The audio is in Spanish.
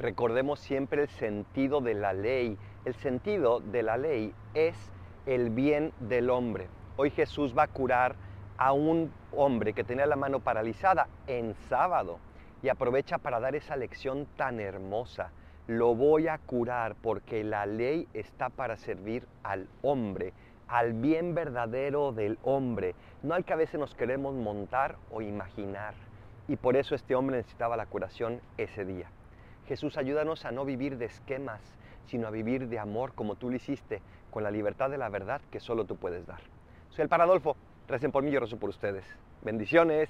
Recordemos siempre el sentido de la ley. El sentido de la ley es el bien del hombre. Hoy Jesús va a curar a un hombre que tenía la mano paralizada en sábado y aprovecha para dar esa lección tan hermosa. Lo voy a curar porque la ley está para servir al hombre, al bien verdadero del hombre, no al que a veces nos queremos montar o imaginar. Y por eso este hombre necesitaba la curación ese día. Jesús, ayúdanos a no vivir de esquemas, sino a vivir de amor como tú lo hiciste, con la libertad de la verdad que solo tú puedes dar. Soy el Paradolfo, recen por mí, yo rezo por ustedes. Bendiciones.